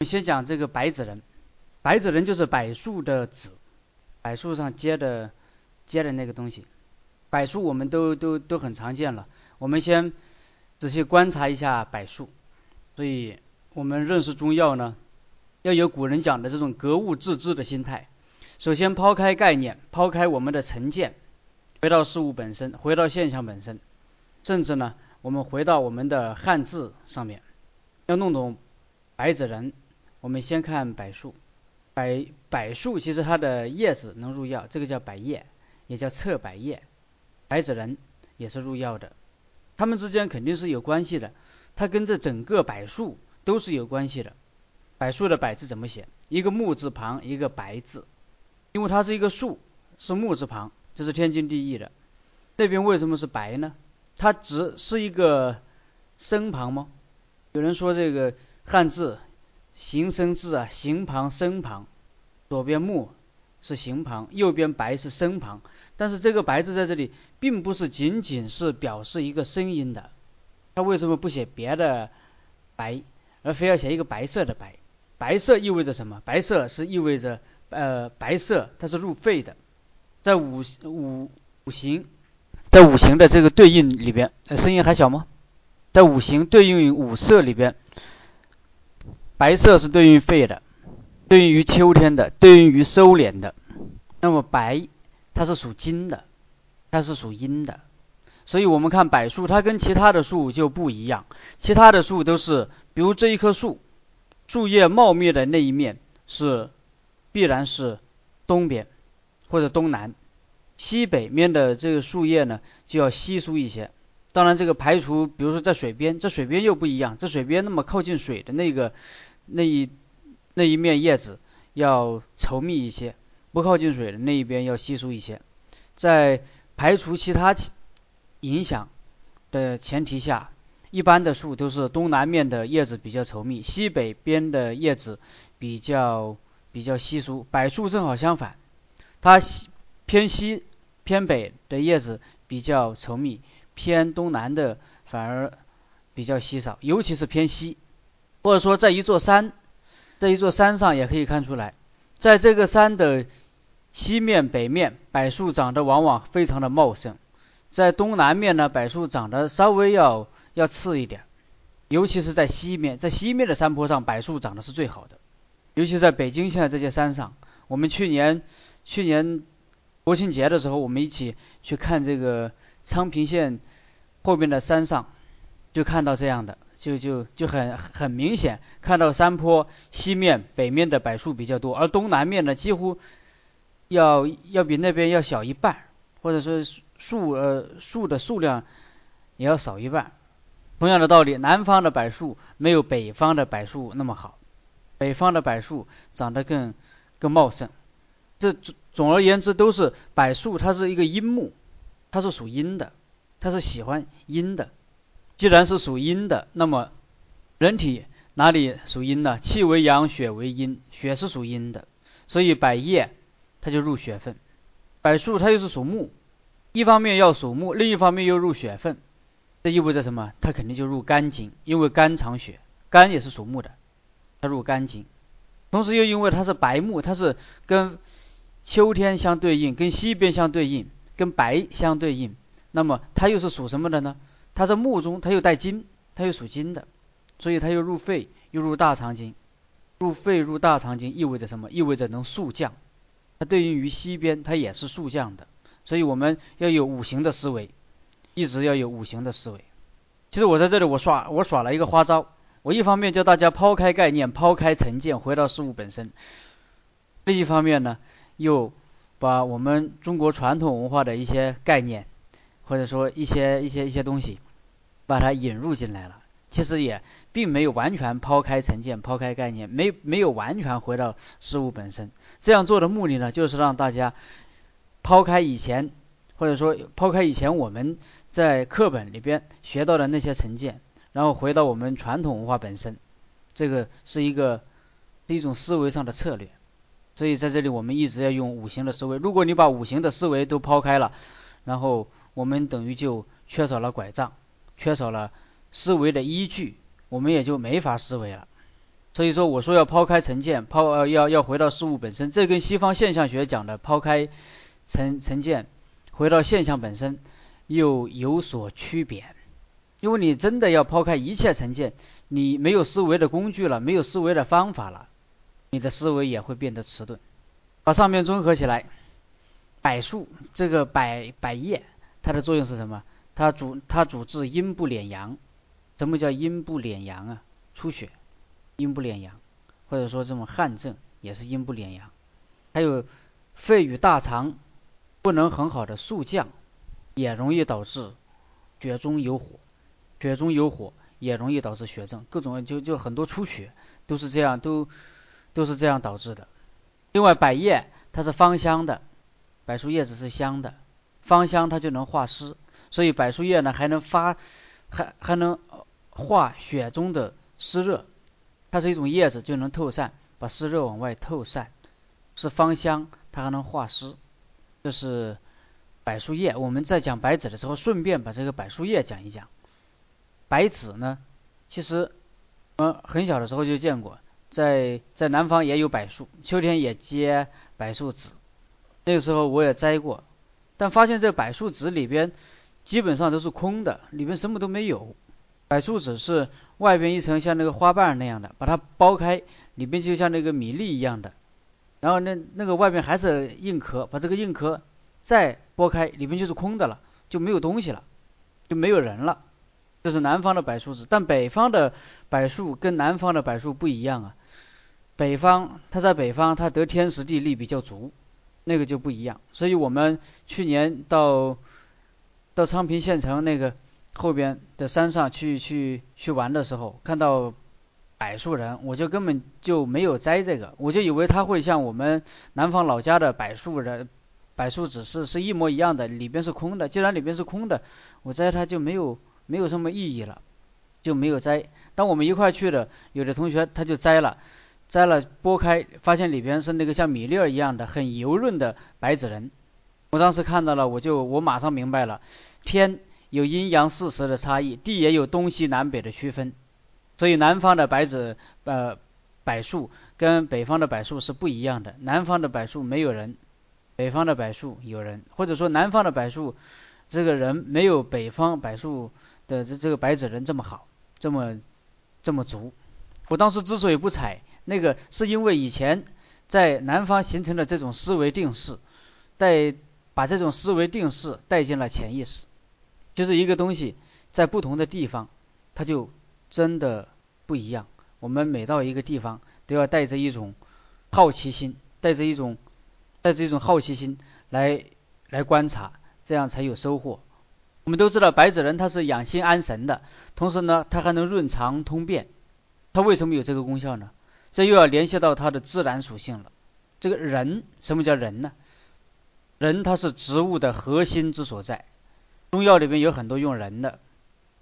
我们先讲这个白纸人，白纸人就是柏树的纸，柏树上结的结的那个东西。柏树我们都都都很常见了。我们先仔细观察一下柏树。所以我们认识中药呢，要有古人讲的这种格物致知的心态。首先抛开概念，抛开我们的成见，回到事物本身，回到现象本身，甚至呢，我们回到我们的汉字上面，要弄懂白纸人。我们先看柏树，柏柏树其实它的叶子能入药，这个叫柏叶，也叫侧柏叶。白子仁也是入药的，它们之间肯定是有关系的，它跟这整个柏树都是有关系的。柏树的柏字怎么写？一个木字旁，一个白字，因为它是一个树，是木字旁，这是天经地义的。这边为什么是白呢？它只是一个生旁吗？有人说这个汉字。形声字啊，形旁声旁，左边木是形旁，右边白是声旁。但是这个白字在这里，并不是仅仅是表示一个声音的。他为什么不写别的白，而非要写一个白色的白？白色意味着什么？白色是意味着呃白色，它是入肺的。在五五五行，在五行的这个对应里边，呃，声音还小吗？在五行对应于五色里边。白色是对应肺的，对应于秋天的，对应于收敛的。那么白它是属金的，它是属阴的。所以我们看柏树，它跟其他的树就不一样。其他的树都是，比如这一棵树，树叶茂密的那一面是必然是东边或者东南，西北面的这个树叶呢就要稀疏一些。当然这个排除，比如说在水边，这水边又不一样，这水边那么靠近水的那个。那一那一面叶子要稠密一些，不靠近水的那一边要稀疏一些。在排除其他影响的前提下，一般的树都是东南面的叶子比较稠密，西北边的叶子比较比较稀疏。柏树正好相反，它西偏西偏北的叶子比较稠密，偏东南的反而比较稀少，尤其是偏西。或者说，在一座山，在一座山上也可以看出来，在这个山的西面、北面，柏树长得往往非常的茂盛；在东南面呢，柏树长得稍微要要次一点。尤其是在西面，在西面的山坡上，柏树长得是最好的。尤其在北京现在这些山上，我们去年去年国庆节的时候，我们一起去看这个昌平县后面的山上，就看到这样的。就就就很很明显，看到山坡西面、北面的柏树比较多，而东南面呢，几乎要要比那边要小一半，或者说树呃树的数量也要少一半。同样的道理，南方的柏树没有北方的柏树那么好，北方的柏树长得更更茂盛。这总总而言之，都是柏树，它是一个阴木，它是属阴的，它是喜欢阴的。既然是属阴的，那么人体哪里属阴呢？气为阳，血为阴，血是属阴的，所以百叶它就入血分。柏树它又是属木，一方面要属木，另一方面又入血分，这意味着什么？它肯定就入肝经，因为肝藏血，肝也是属木的，它入肝经。同时又因为它是白木，它是跟秋天相对应，跟西边相对应，跟白相对应，那么它又是属什么的呢？它在木中，它又带金，它又属金的，所以它又入肺，又入大肠经。入肺入大肠经意味着什么？意味着能速降。它对应于西边，它也是速降的。所以我们要有五行的思维，一直要有五行的思维。其实我在这里，我耍我耍了一个花招。我一方面教大家抛开概念，抛开成见，回到事物本身；另一方面呢，又把我们中国传统文化的一些概念，或者说一些一些一些东西。把它引入进来了，其实也并没有完全抛开成见、抛开概念，没没有完全回到事物本身。这样做的目的呢，就是让大家抛开以前，或者说抛开以前我们在课本里边学到的那些成见，然后回到我们传统文化本身。这个是一个是一种思维上的策略。所以在这里我们一直要用五行的思维。如果你把五行的思维都抛开了，然后我们等于就缺少了拐杖。缺少了思维的依据，我们也就没法思维了。所以说我说要抛开成见，抛呃要要回到事物本身，这跟西方现象学讲的抛开成成见，回到现象本身又有所区别。因为你真的要抛开一切成见，你没有思维的工具了，没有思维的方法了，你的思维也会变得迟钝。把上面综合起来，柏树这个柏柏叶，它的作用是什么？它主它主治阴部敛阳。什么叫阴部敛阳啊？出血，阴部敛阳，或者说这种汗症也是阴部敛阳。还有肺与大肠不能很好的肃降，也容易导致血中有火。血中有火也容易导致血症，各种就就很多出血都是这样，都都是这样导致的。另外，百叶它是芳香的，柏树叶子是香的，芳香它就能化湿，所以柏树叶呢还能发，还还能化血中的湿热，它是一种叶子就能透散，把湿热往外透散，是芳香，它还能化湿，这是柏树叶。我们在讲白芷的时候，顺便把这个柏树叶讲一讲。白芷呢，其实我们很小的时候就见过，在在南方也有柏树，秋天也结柏树籽。那个时候我也摘过，但发现这柏树籽里边基本上都是空的，里面什么都没有。柏树籽是外边一层像那个花瓣那样的，把它剥开，里边就像那个米粒一样的，然后那那个外边还是硬壳，把这个硬壳再剥开，里面就是空的了，就没有东西了，就没有人了。这是南方的柏树籽，但北方的柏树跟南方的柏树不一样啊。北方它在北方，它得天时地利比较足，那个就不一样。所以我们去年到到昌平县城那个后边的山上去去去玩的时候，看到柏树人，我就根本就没有摘这个，我就以为它会像我们南方老家的柏树人柏树籽是是一模一样的，里边是空的。既然里边是空的，我摘它就没有。没有什么意义了，就没有摘。当我们一块去的，有的同学他就摘了，摘了剥开，发现里边是那个像米粒儿一样的很油润的白芷仁。我当时看到了，我就我马上明白了，天有阴阳四时的差异，地也有东西南北的区分，所以南方的白芷呃柏树跟北方的柏树是不一样的。南方的柏树没有人，北方的柏树有人，或者说南方的柏树这个人没有北方柏树。的这这个白芷仁这么好，这么这么足，我当时之所以不采那个，是因为以前在南方形成的这种思维定式，带把这种思维定式带进了潜意识，就是一个东西在不同的地方，它就真的不一样。我们每到一个地方，都要带着一种好奇心，带着一种带着一种好奇心来来观察，这样才有收获。我们都知道白芷仁它是养心安神的，同时呢，它还能润肠通便。它为什么有这个功效呢？这又要联系到它的自然属性了。这个人，什么叫人呢？人它是植物的核心之所在。中药里面有很多用人的，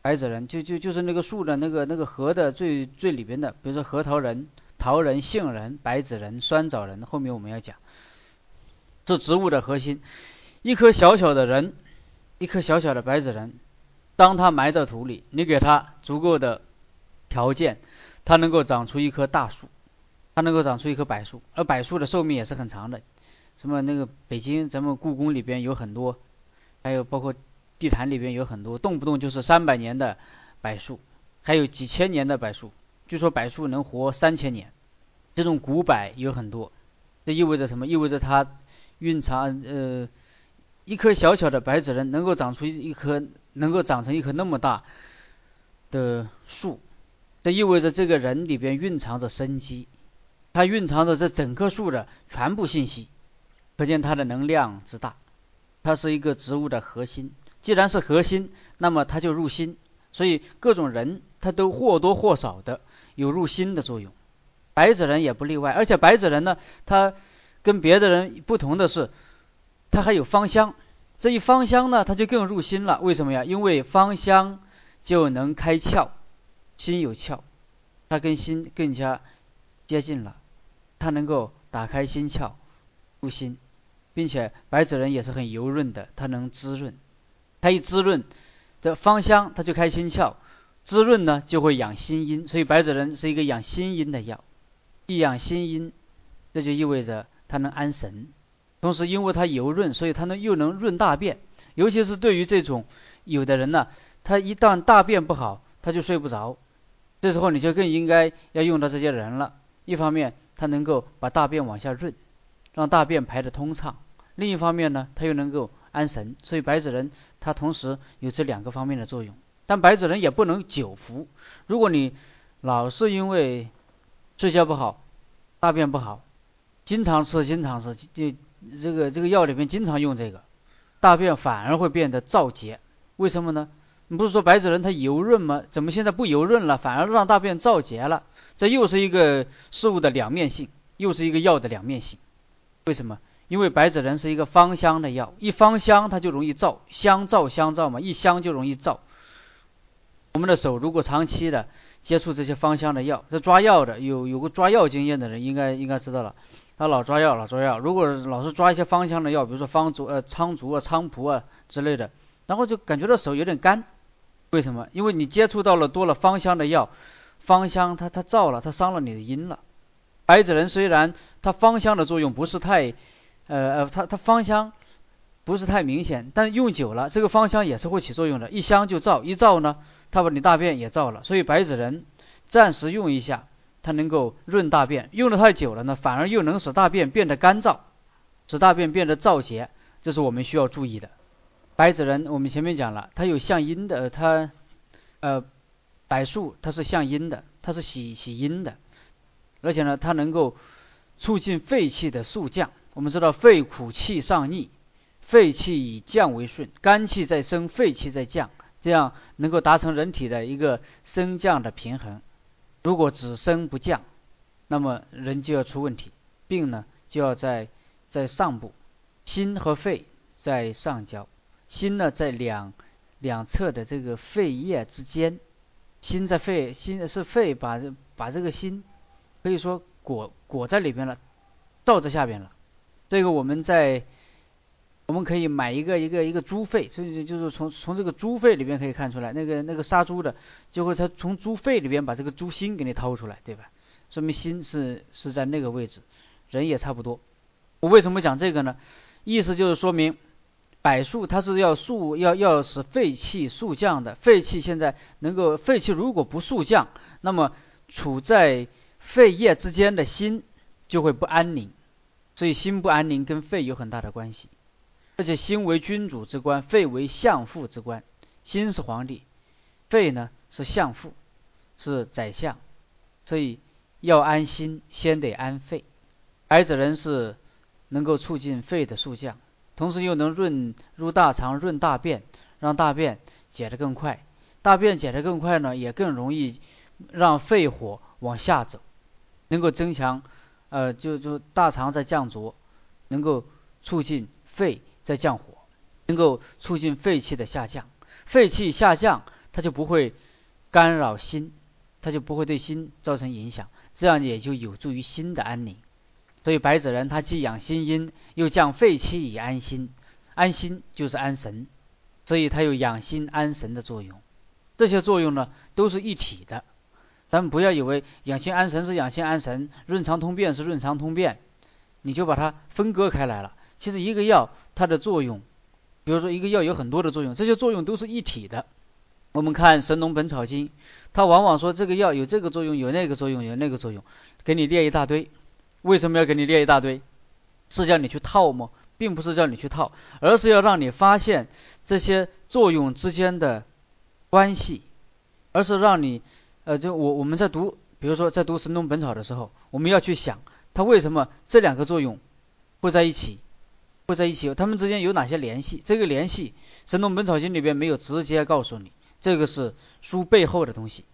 白子仁就就就是那个树的那个那个核的最最里边的，比如说核桃仁、桃仁、杏仁、白子仁、酸枣仁，后面我们要讲，是植物的核心。一颗小小的人。一颗小小的白子仁，当它埋到土里，你给它足够的条件，它能够长出一棵大树，它能够长出一棵柏树。而柏树的寿命也是很长的，什么那个北京咱们故宫里边有很多，还有包括地坛里边有很多，动不动就是三百年的柏树，还有几千年的柏树。据说柏树能活三千年，这种古柏有很多。这意味着什么？意味着它蕴藏呃。一颗小小的白子仁能够长出一棵，能够长成一棵那么大的树，这意味着这个人里边蕴藏着生机，它蕴藏着这整棵树的全部信息，可见它的能量之大。它是一个植物的核心，既然是核心，那么它就入心，所以各种人他都或多或少的有入心的作用，白纸人也不例外。而且白纸人呢，他跟别的人不同的是。他还有芳香，这一芳香呢，他就更入心了。为什么呀？因为芳香就能开窍，心有窍，它跟心更加接近了，它能够打开心窍，入心，并且白纸人也是很油润的，它能滋润，它一滋润，这芳香它就开心窍，滋润呢就会养心阴，所以白芷仁是一个养心阴的药。一养心阴，这就意味着它能安神。同时，因为它油润，所以它能又能润大便。尤其是对于这种有的人呢，他一旦大便不好，他就睡不着。这时候你就更应该要用到这些人了。一方面，它能够把大便往下润，让大便排得通畅；另一方面呢，它又能够安神。所以白芷仁它同时有这两个方面的作用。但白芷仁也不能久服。如果你老是因为睡觉不好、大便不好，经常吃、经常吃，就这个这个药里面经常用这个，大便反而会变得燥结。为什么呢？你不是说白芷仁它油润吗？怎么现在不油润了，反而让大便燥结了？这又是一个事物的两面性，又是一个药的两面性。为什么？因为白芷仁是一个芳香的药，一芳香它就容易燥，香燥香燥嘛，一香就容易燥。我们的手如果长期的接触这些芳香的药，这抓药的有有过抓药经验的人应该应该知道了，他老抓药老抓药，如果老是抓一些芳香的药，比如说方竹呃苍竹啊菖蒲啊之类的，然后就感觉到手有点干，为什么？因为你接触到了多了芳香的药，芳香它它燥了，它伤了你的阴了。白芷仁虽然它芳香的作用不是太呃呃它它芳香不是太明显，但用久了这个芳香也是会起作用的，一香就燥，一燥呢。它把你大便也燥了，所以白芷仁暂时用一下，它能够润大便。用的太久了呢，反而又能使大便变得干燥，使大便变得燥结，这是我们需要注意的。白芷仁我们前面讲了，它有向阴的，它呃柏树它是向阴的，它是喜喜阴的，而且呢，它能够促进肺气的速降。我们知道肺苦气上逆，肺气以降为顺，肝气在升，肺气在降。这样能够达成人体的一个升降的平衡。如果只升不降，那么人就要出问题，病呢就要在在上部，心和肺在上焦，心呢在两两侧的这个肺叶之间，心在肺，心是肺把把这个心可以说裹裹在里边了，罩在下边了。这个我们在。我们可以买一个一个一个猪肺，所以就是从从这个猪肺里边可以看出来，那个那个杀猪的就会他从猪肺里边把这个猪心给你掏出来，对吧？说明心是是在那个位置，人也差不多。我为什么讲这个呢？意思就是说明柏树它是要速要要使肺气速降的，肺气现在能够肺气如果不速降，那么处在肺叶之间的心就会不安宁，所以心不安宁跟肺有很大的关系。而且心为君主之官，肺为相父之官。心是皇帝，肺呢是相父，是宰相。所以要安心，先得安肺。白子仁是能够促进肺的速降，同时又能润入大肠、润大便，让大便解得更快。大便解得更快呢，也更容易让肺火往下走，能够增强呃，就就大肠在降浊，能够促进肺。在降火，能够促进肺气的下降，肺气下降，它就不会干扰心，它就不会对心造成影响，这样也就有助于心的安宁。所以白芷仁它既养心阴，又降肺气以安心，安心就是安神，所以它有养心安神的作用。这些作用呢都是一体的，咱们不要以为养心安神是养心安神，润肠通便是润肠通便，你就把它分割开来了。其实一个药它的作用，比如说一个药有很多的作用，这些作用都是一体的。我们看《神农本草经》，它往往说这个药有这个作用，有那个作用，有那个作用，给你列一大堆。为什么要给你列一大堆？是叫你去套吗？并不是叫你去套，而是要让你发现这些作用之间的关系，而是让你，呃，就我我们在读，比如说在读《神农本草》的时候，我们要去想它为什么这两个作用会在一起。会在一起，他们之间有哪些联系？这个联系，《神农本草经》里边没有直接告诉你，这个是书背后的东西。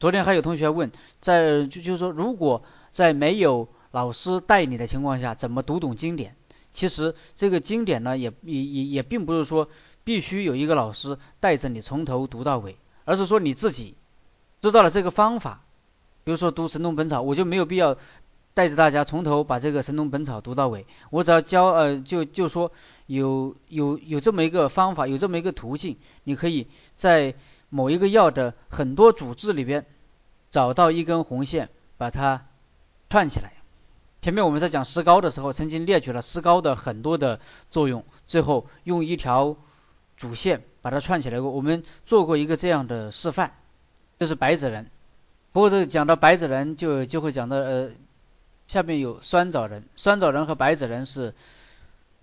昨天还有同学问，在就就是说，如果在没有老师带你的情况下，怎么读懂经典？其实这个经典呢，也也也也并不是说必须有一个老师带着你从头读到尾，而是说你自己知道了这个方法。比如说读《神农本草》，我就没有必要。带着大家从头把这个《神农本草》读到尾，我只要教呃，就就说有有有这么一个方法，有这么一个途径，你可以在某一个药的很多主治里边找到一根红线，把它串起来。前面我们在讲石膏的时候，曾经列举了石膏的很多的作用，最后用一条主线把它串起来过。我们做过一个这样的示范，就是白纸人。不过这讲到白纸人，就就会讲到呃，下面有酸枣仁，酸枣仁和白纸人是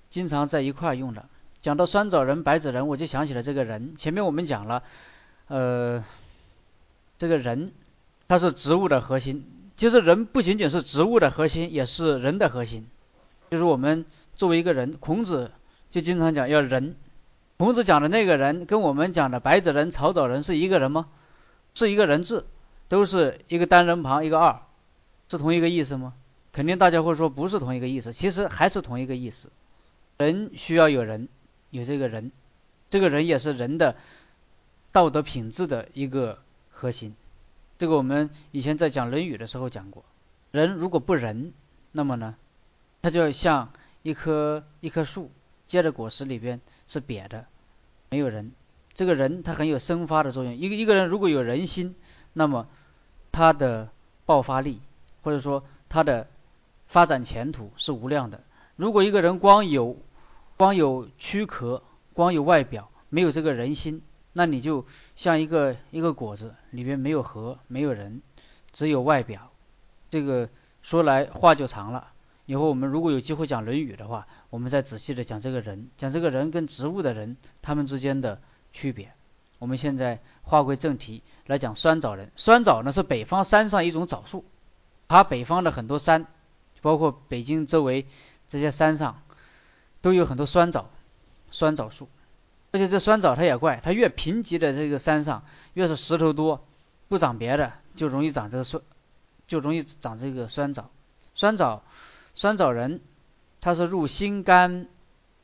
经常在一块用的。讲到酸枣仁、白纸人，我就想起了这个人。前面我们讲了，呃，这个人他是植物的核心。其实人不仅仅是植物的核心，也是人的核心。就是我们作为一个人，孔子就经常讲要人。孔子讲的那个人，跟我们讲的白纸人、草枣人是一个人吗？是一个人字，都是一个单人旁一个二，是同一个意思吗？肯定大家会说不是同一个意思。其实还是同一个意思。人需要有人，有这个人，这个人也是人的道德品质的一个核心。这个我们以前在讲《论语》的时候讲过，人如果不仁，那么呢，他就像一棵一棵树结的果实里边是瘪的，没有人。这个人他很有生发的作用。一个一个人如果有人心，那么他的爆发力或者说他的发展前途是无量的。如果一个人光有光有躯壳，光有外表，没有这个人心。那你就像一个一个果子，里面没有核，没有人，只有外表。这个说来话就长了。以后我们如果有机会讲《论语》的话，我们再仔细的讲这个人，讲这个人跟植物的人他们之间的区别。我们现在话归正题，来讲酸枣仁。酸枣呢是北方山上一种枣树，它北方的很多山，包括北京周围这些山上，都有很多酸枣，酸枣树。而且这酸枣它也怪，它越贫瘠的这个山上，越是石头多，不长别的，就容易长这个酸，就容易长这个酸枣。酸枣，酸枣仁，它是入心肝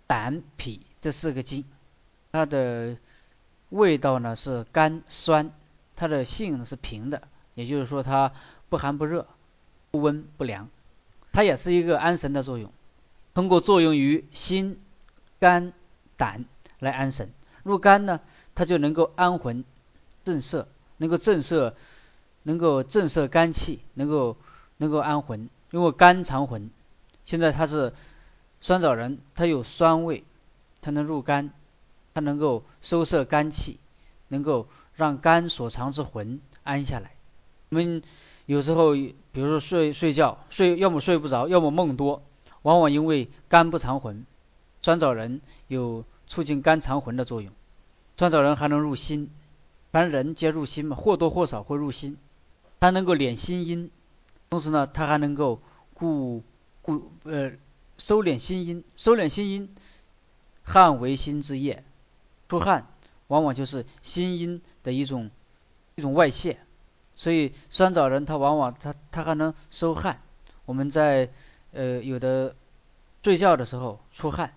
胆脾这四个经，它的味道呢是甘酸，它的性是平的，也就是说它不寒不热，不温不凉，它也是一个安神的作用，通过作用于心、肝、胆。来安神，入肝呢，它就能够安魂、震慑，能够震慑，能够震慑肝气，能够能够安魂。因为肝藏魂，现在它是酸枣仁，它有酸味，它能入肝，它能够收摄肝气，能够让肝所藏之魂安下来。我们有时候，比如说睡睡觉，睡要么睡不着，要么梦多，往往因为肝不藏魂。酸枣仁有。促进肝藏魂的作用，酸枣仁还能入心，凡人皆入心嘛，或多或少会入心。它能够敛心阴，同时呢，它还能够固固呃收敛心阴，收敛心阴，汗为心之液，出汗往往就是心阴的一种一种外泄，所以酸枣仁它往往它它还能收汗。我们在呃有的睡觉的时候出汗。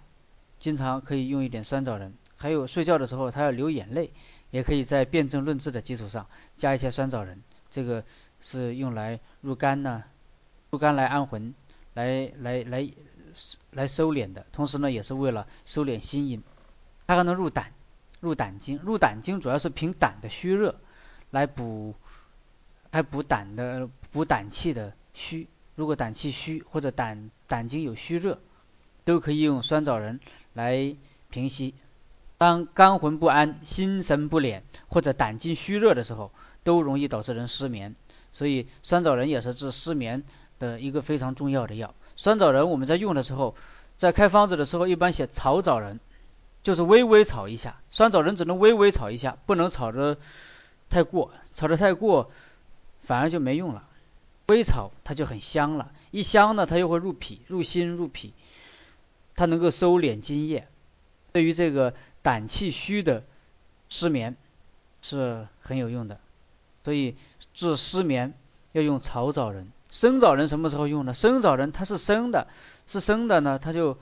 经常可以用一点酸枣仁，还有睡觉的时候他要流眼泪，也可以在辨证论治的基础上加一些酸枣仁，这个是用来入肝呢，入肝来安魂，来来来来收敛的，同时呢也是为了收敛心阴，它还能入胆，入胆经，入胆经主要是凭胆的虚热来补，来补胆的补胆气的虚，如果胆气虚或者胆胆经有虚热，都可以用酸枣仁。来平息，当肝魂不安、心神不敛或者胆经虚热的时候，都容易导致人失眠。所以酸枣仁也是治失眠的一个非常重要的药。酸枣仁我们在用的时候，在开方子的时候一般写炒枣仁，就是微微炒一下。酸枣仁只能微微炒一下，不能炒的太过，炒得太过反而就没用了。微炒它就很香了，一香呢，它又会入脾、入心、入脾。它能够收敛津液，对于这个胆气虚的失眠是很有用的。所以治失眠要用炒枣仁。生枣仁什么时候用呢？生枣仁它是生的，是生的呢，它就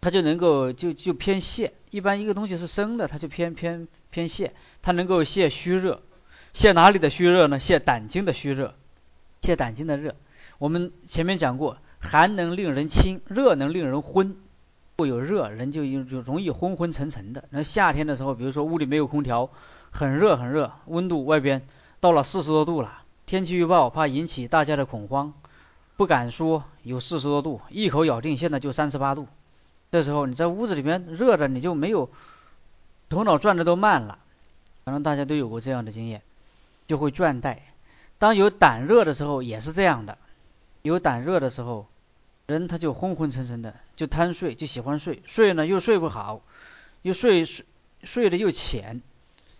它就能够就就偏泻。一般一个东西是生的，它就偏偏偏泻。它能够泻虚热，泻哪里的虚热呢？泻胆经的虚热，泻胆经的热。我们前面讲过。寒能令人清，热能令人昏。不有热，人就就容易昏昏沉沉的。那夏天的时候，比如说屋里没有空调，很热很热，温度外边到了四十多度了，天气预报怕引起大家的恐慌，不敢说有四十多度，一口咬定现在就三十八度。这时候你在屋子里面热的，你就没有头脑转的都慢了。可能大家都有过这样的经验，就会倦怠。当有胆热的时候也是这样的，有胆热的时候，人他就昏昏沉沉的，就贪睡，就喜欢睡，睡呢又睡不好，又睡睡睡得又浅，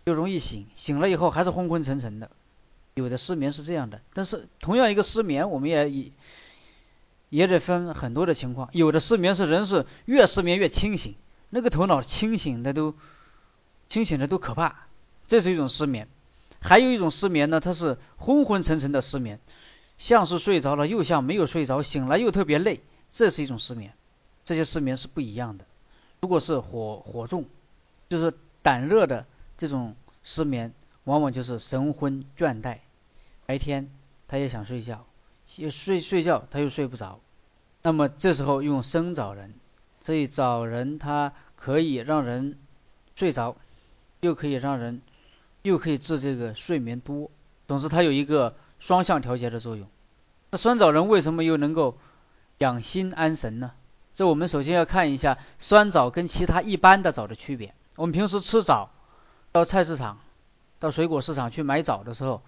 又容易醒，醒了以后还是昏昏沉沉的。有的失眠是这样的，但是同样一个失眠，我们也也也得分很多的情况。有的失眠是人是越失眠越清醒，那个头脑清醒的都清醒的都可怕，这是一种失眠。还有一种失眠呢，它是昏昏沉沉的失眠，像是睡着了，又像没有睡着，醒来又特别累，这是一种失眠。这些失眠是不一样的。如果是火火重，就是胆热的这种失眠，往往就是神昏倦怠。白天他也想睡觉，睡睡觉他又睡不着，那么这时候用生枣仁，所以枣仁它可以让人睡着，又可以让人又可以治这个睡眠多，总之它有一个双向调节的作用。那酸枣仁为什么又能够养心安神呢？这我们首先要看一下酸枣跟其他一般的枣的区别。我们平时吃枣，到菜市场、到水果市场去买枣的时候。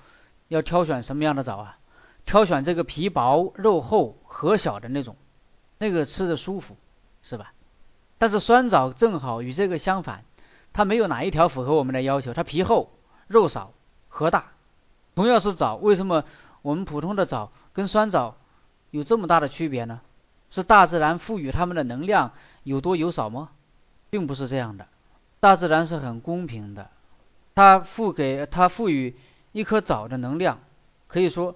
要挑选什么样的枣啊？挑选这个皮薄、肉厚、核小的那种，那个吃着舒服，是吧？但是酸枣正好与这个相反，它没有哪一条符合我们的要求。它皮厚、肉少、核大。同样是枣，为什么我们普通的枣跟酸枣有这么大的区别呢？是大自然赋予它们的能量有多有少吗？并不是这样的，大自然是很公平的，它赋给它赋予。一颗枣的能量可以说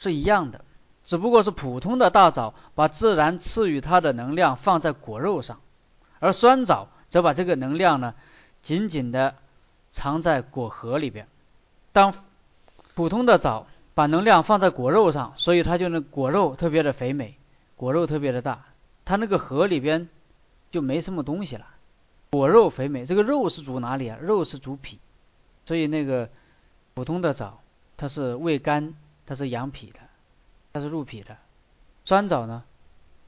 是一样的，只不过是普通的大枣把自然赐予它的能量放在果肉上，而酸枣则把这个能量呢紧紧的藏在果核里边。当普通的枣把能量放在果肉上，所以它就那果肉特别的肥美，果肉特别的大，它那个核里边就没什么东西了。果肉肥美，这个肉是主哪里啊？肉是主脾，所以那个。普通的枣，它是味甘，它是养脾的，它是入脾的。酸枣呢，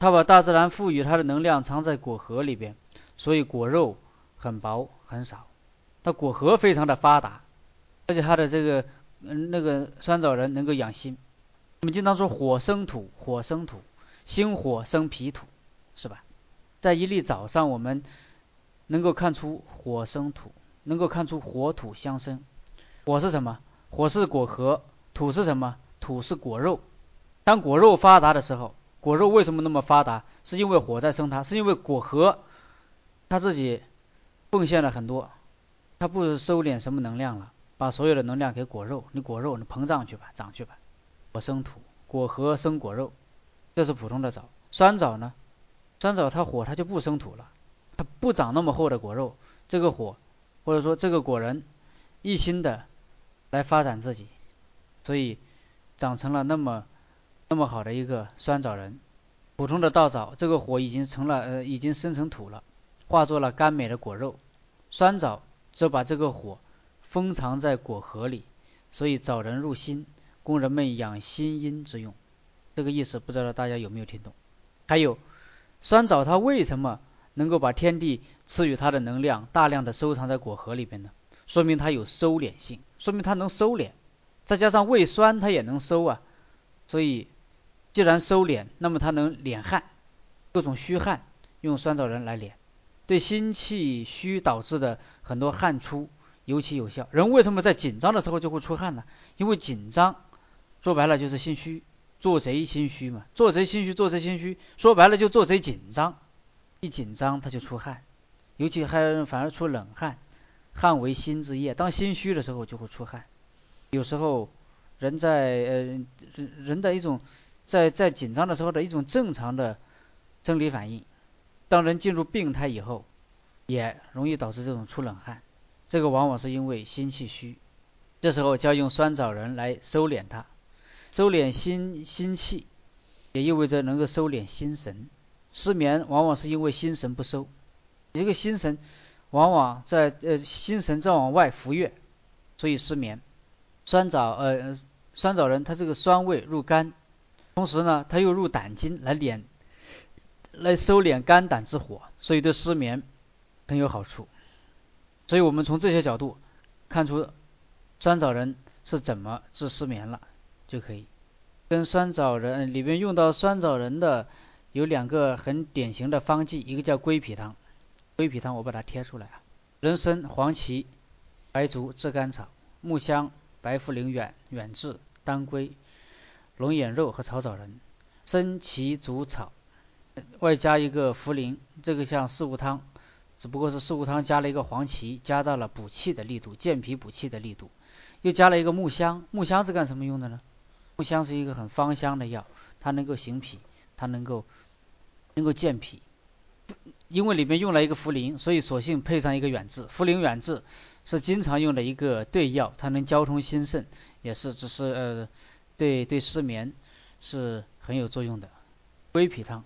它把大自然赋予它的能量藏在果核里边，所以果肉很薄很少，它果核非常的发达，而且它的这个嗯那个酸枣仁能够养心。我们经常说火生土，火生土，心火生脾土，是吧？在一粒枣上，我们能够看出火生土，能够看出火土相生。火是什么？火是果核，土是什么？土是果肉。当果肉发达的时候，果肉为什么那么发达？是因为火在生它，是因为果核它自己奉献了很多，它不收敛什么能量了，把所有的能量给果肉。你果肉你膨胀去吧，长去吧。火生土，果核生果肉，这是普通的枣。酸枣呢？酸枣它火它就不生土了，它不长那么厚的果肉。这个火或者说这个果仁一心的。来发展自己，所以长成了那么那么好的一个酸枣仁。普通的稻枣，这个火已经成了呃，已经生成土了，化作了甘美的果肉。酸枣则把这个火封藏在果核里，所以枣仁入心，供人们养心阴之用。这个意思不知道大家有没有听懂？还有酸枣它为什么能够把天地赐予它的能量大量的收藏在果核里边呢？说明它有收敛性，说明它能收敛，再加上胃酸它也能收啊，所以既然收敛，那么它能敛汗，各种虚汗用酸枣仁来敛，对心气虚导致的很多汗出尤其有效。人为什么在紧张的时候就会出汗呢？因为紧张，说白了就是心虚，做贼心虚嘛，做贼心虚，做贼心虚，说白了就做贼紧张，一紧张他就出汗，尤其还反而出冷汗。汗为心之液，当心虚的时候就会出汗。有时候人在呃人人的一种在在紧张的时候的一种正常的生理反应。当人进入病态以后，也容易导致这种出冷汗。这个往往是因为心气虚。这时候就要用酸枣仁来收敛它，收敛心心气，也意味着能够收敛心神。失眠往往是因为心神不收，一个心神。往往在呃心神在往外浮跃，所以失眠。酸枣呃酸枣仁它这个酸味入肝，同时呢，它又入胆经来敛，来收敛肝胆之火，所以对失眠很有好处。所以我们从这些角度看出酸枣仁是怎么治失眠了，就可以。跟酸枣仁里面用到酸枣仁的有两个很典型的方剂，一个叫归脾汤，归脾汤我把它贴出来啊，人参、黄芪、白术、炙甘草、木香、白茯苓、远远志、当归、龙眼肉和草枣仁，生芪煮草，外加一个茯苓，这个像四物汤，只不过是四物汤加了一个黄芪，加到了补气的力度，健脾补气的力度，又加了一个木香，木香是干什么用的呢？木香是一个很芳香的药，它能够行脾，它能够能够健脾。因为里面用了一个茯苓，所以索性配上一个远志。茯苓远志是经常用的一个对药，它能交通心肾，也是只是呃对对失眠是很有作用的。归脾汤，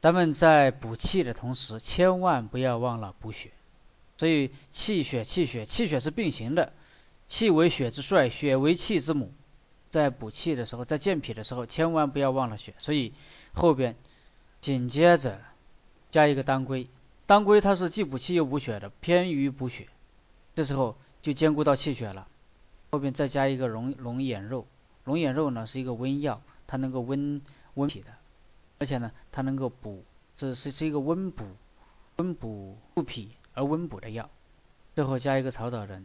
咱们在补气的同时，千万不要忘了补血。所以气血气血气血是并行的，气为血之帅，血为气之母。在补气的时候，在健脾的时候，千万不要忘了血。所以后边紧接着加一个当归，当归它是既补气又补血的，偏于补血。这时候就兼顾到气血了。后边再加一个龙龙眼肉，龙眼肉呢是一个温药，它能够温温脾的，而且呢它能够补，这是是一个温补温补补脾而温补的药。最后加一个草枣仁，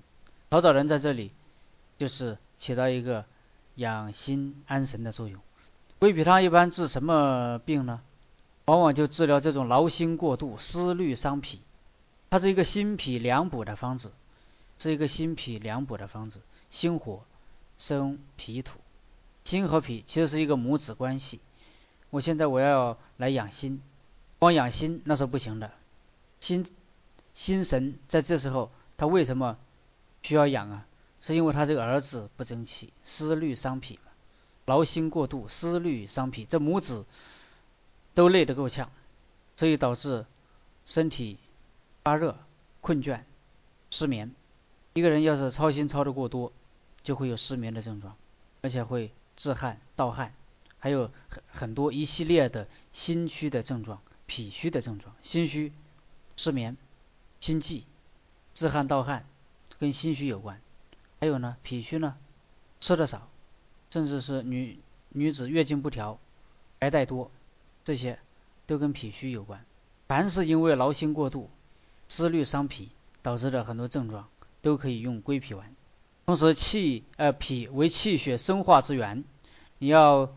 草枣仁在这里就是起到一个。养心安神的作用。归脾汤一般治什么病呢？往往就治疗这种劳心过度、思虑伤脾。它是一个心脾两补的方子，是一个心脾两补的方子。心火生脾土，心和脾其实是一个母子关系。我现在我要来养心，光养心那是不行的。心心神在这时候，他为什么需要养啊？是因为他这个儿子不争气，思虑伤脾嘛，劳心过度，思虑伤脾，这母子都累得够呛，所以导致身体发热、困倦、失眠。一个人要是操心操得过多，就会有失眠的症状，而且会致汗、盗汗，还有很很多一系列的心虚的症状、脾虚的症状。心虚、失眠、心悸、致汗、盗汗，跟心虚有关。还有呢，脾虚呢，吃的少，甚至是女女子月经不调、白带多，这些都跟脾虚有关。凡是因为劳心过度、思虑伤脾导致的很多症状，都可以用归脾丸。同时，气呃脾为气血生化之源，你要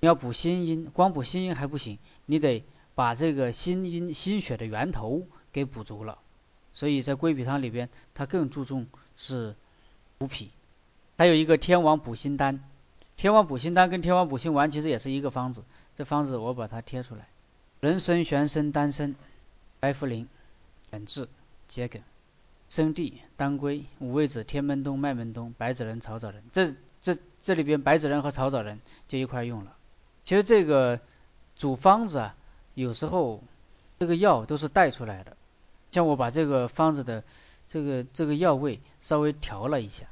你要补心阴，光补心阴还不行，你得把这个心阴心血的源头给补足了。所以在归脾汤里边，它更注重是。补脾，还有一个天王补心丹。天王补心丹跟天王补心丸其实也是一个方子。这方子我把它贴出来：人参、玄参、丹参、白茯苓、远志、桔梗、生地、当归、五味子、天门冬、麦门冬、白芷仁、草枣仁。这这这里边白芷仁和草枣仁就一块用了。其实这个主方子啊，有时候这个药都是带出来的。像我把这个方子的。这个这个药味稍微调了一下，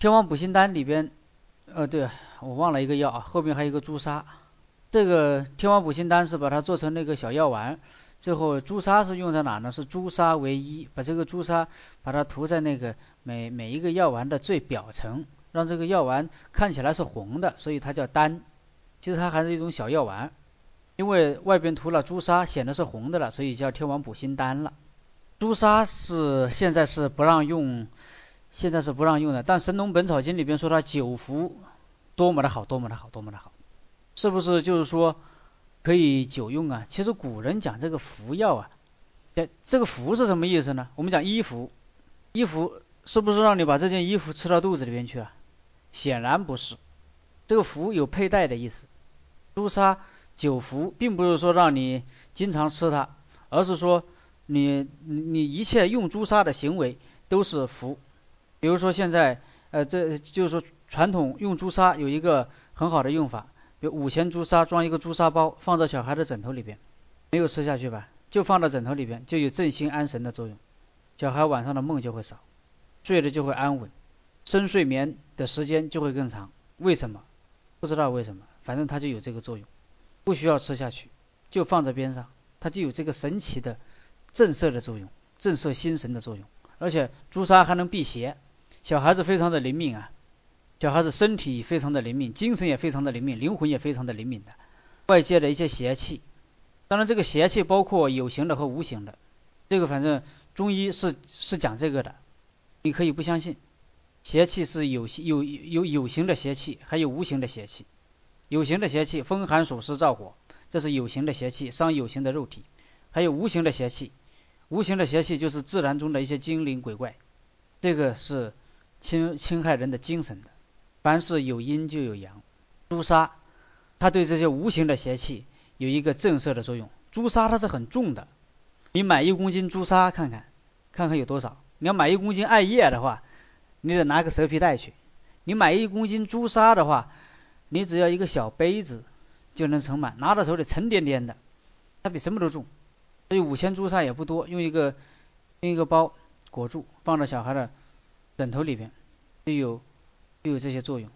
天王补心丹里边，呃，对我忘了一个药啊，后面还有一个朱砂。这个天王补心丹是把它做成那个小药丸，最后朱砂是用在哪呢？是朱砂为一，把这个朱砂把它涂在那个每每一个药丸的最表层，让这个药丸看起来是红的，所以它叫丹。其实它还是一种小药丸，因为外边涂了朱砂，显得是红的了，所以叫天王补心丹了。朱砂是现在是不让用，现在是不让用的。但《神农本草经》里边说它久服多么的好，多么的好，多么的好，是不是就是说可以久用啊？其实古人讲这个服药啊，哎，这个服是什么意思呢？我们讲衣服，衣服是不是让你把这件衣服吃到肚子里边去啊？显然不是，这个服有佩戴的意思。朱砂久服，并不是说让你经常吃它，而是说。你你一切用朱砂的行为都是服，比如说现在呃这就是说传统用朱砂有一个很好的用法，有五钱朱砂装一个朱砂包放在小孩的枕头里边，没有吃下去吧，就放到枕头里边就有镇心安神的作用，小孩晚上的梦就会少，睡得就会安稳，深睡眠的时间就会更长。为什么？不知道为什么，反正它就有这个作用，不需要吃下去，就放在边上，它就有这个神奇的震慑的作用，震慑心神的作用。而且朱砂还能辟邪，小孩子非常的灵敏啊，小孩子身体非常的灵敏，精神也非常的灵敏，灵魂也非常的灵敏的，外界的一些邪气，当然这个邪气包括有形的和无形的，这个反正中医是是讲这个的，你可以不相信。邪气是有有有有形的邪气，还有无形的邪气。有形的邪气，风寒暑湿燥火，这是有形的邪气，伤有形的肉体。还有无形的邪气，无形的邪气就是自然中的一些精灵鬼怪，这个是侵侵害人的精神的。凡是有阴就有阳，朱砂它对这些无形的邪气有一个震慑的作用。朱砂它是很重的，你买一公斤朱砂看看，看看有多少。你要买一公斤艾叶的话。你得拿个蛇皮袋去。你买一公斤朱砂的话，你只要一个小杯子就能盛满，拿到手里沉甸甸的，它比什么都重。所以五千朱砂也不多，用一个用一个包裹住，放到小孩的枕头里边，就有就有这些作用。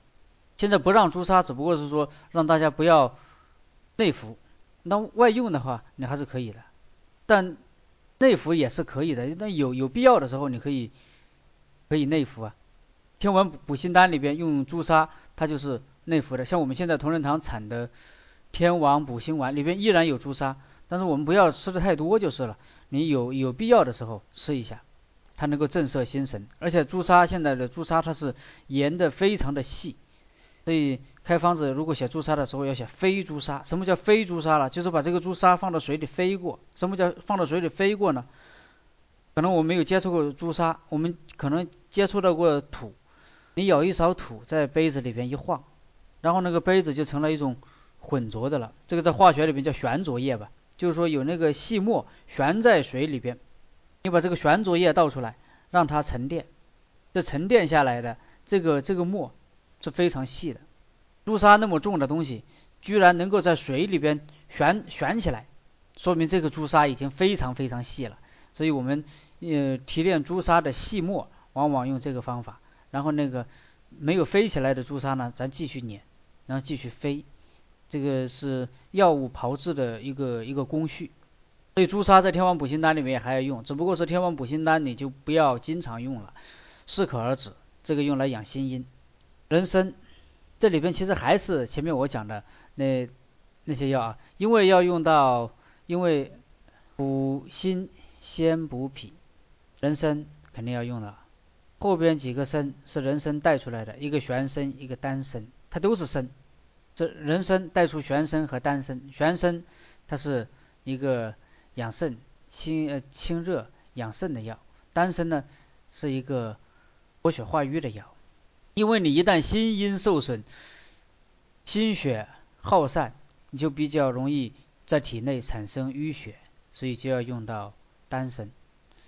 现在不让朱砂，只不过是说让大家不要内服。那外用的话，你还是可以的，但内服也是可以的。那有有必要的时候，你可以。可以内服啊，天王补心丹里边用朱砂，它就是内服的。像我们现在同仁堂产的天王补心丸里边依然有朱砂，但是我们不要吃的太多就是了。你有有必要的时候吃一下，它能够震慑心神。而且朱砂现在的朱砂它是研的非常的细，所以开方子如果写朱砂的时候要写飞朱砂。什么叫飞朱砂了？就是把这个朱砂放到水里飞过。什么叫放到水里飞过呢？可能我没有接触过朱砂，我们可能接触到过土。你舀一勺土在杯子里边一晃，然后那个杯子就成了一种浑浊的了。这个在化学里边叫悬浊液吧，就是说有那个细末悬在水里边。你把这个悬浊液倒出来，让它沉淀，这沉淀下来的这个这个沫是非常细的。朱砂那么重的东西，居然能够在水里边悬悬起来，说明这个朱砂已经非常非常细了。所以我们。呃，提炼朱砂的细末，往往用这个方法。然后那个没有飞起来的朱砂呢，咱继续碾，然后继续飞。这个是药物炮制的一个一个工序。所以朱砂在天王补心丹里面还要用，只不过是天王补心丹你就不要经常用了，适可而止。这个用来养心阴。人参这里边其实还是前面我讲的那那些药啊，因为要用到，因为补心先补脾。人参肯定要用的，后边几个参是人参带出来的，一个玄参，一个丹参，它都是参。这人参带出玄参和丹参，玄参它是一个养肾、清呃清热养肾的药，丹参呢是一个活血化瘀的药。因为你一旦心阴受损，心血耗散，你就比较容易在体内产生淤血，所以就要用到丹参。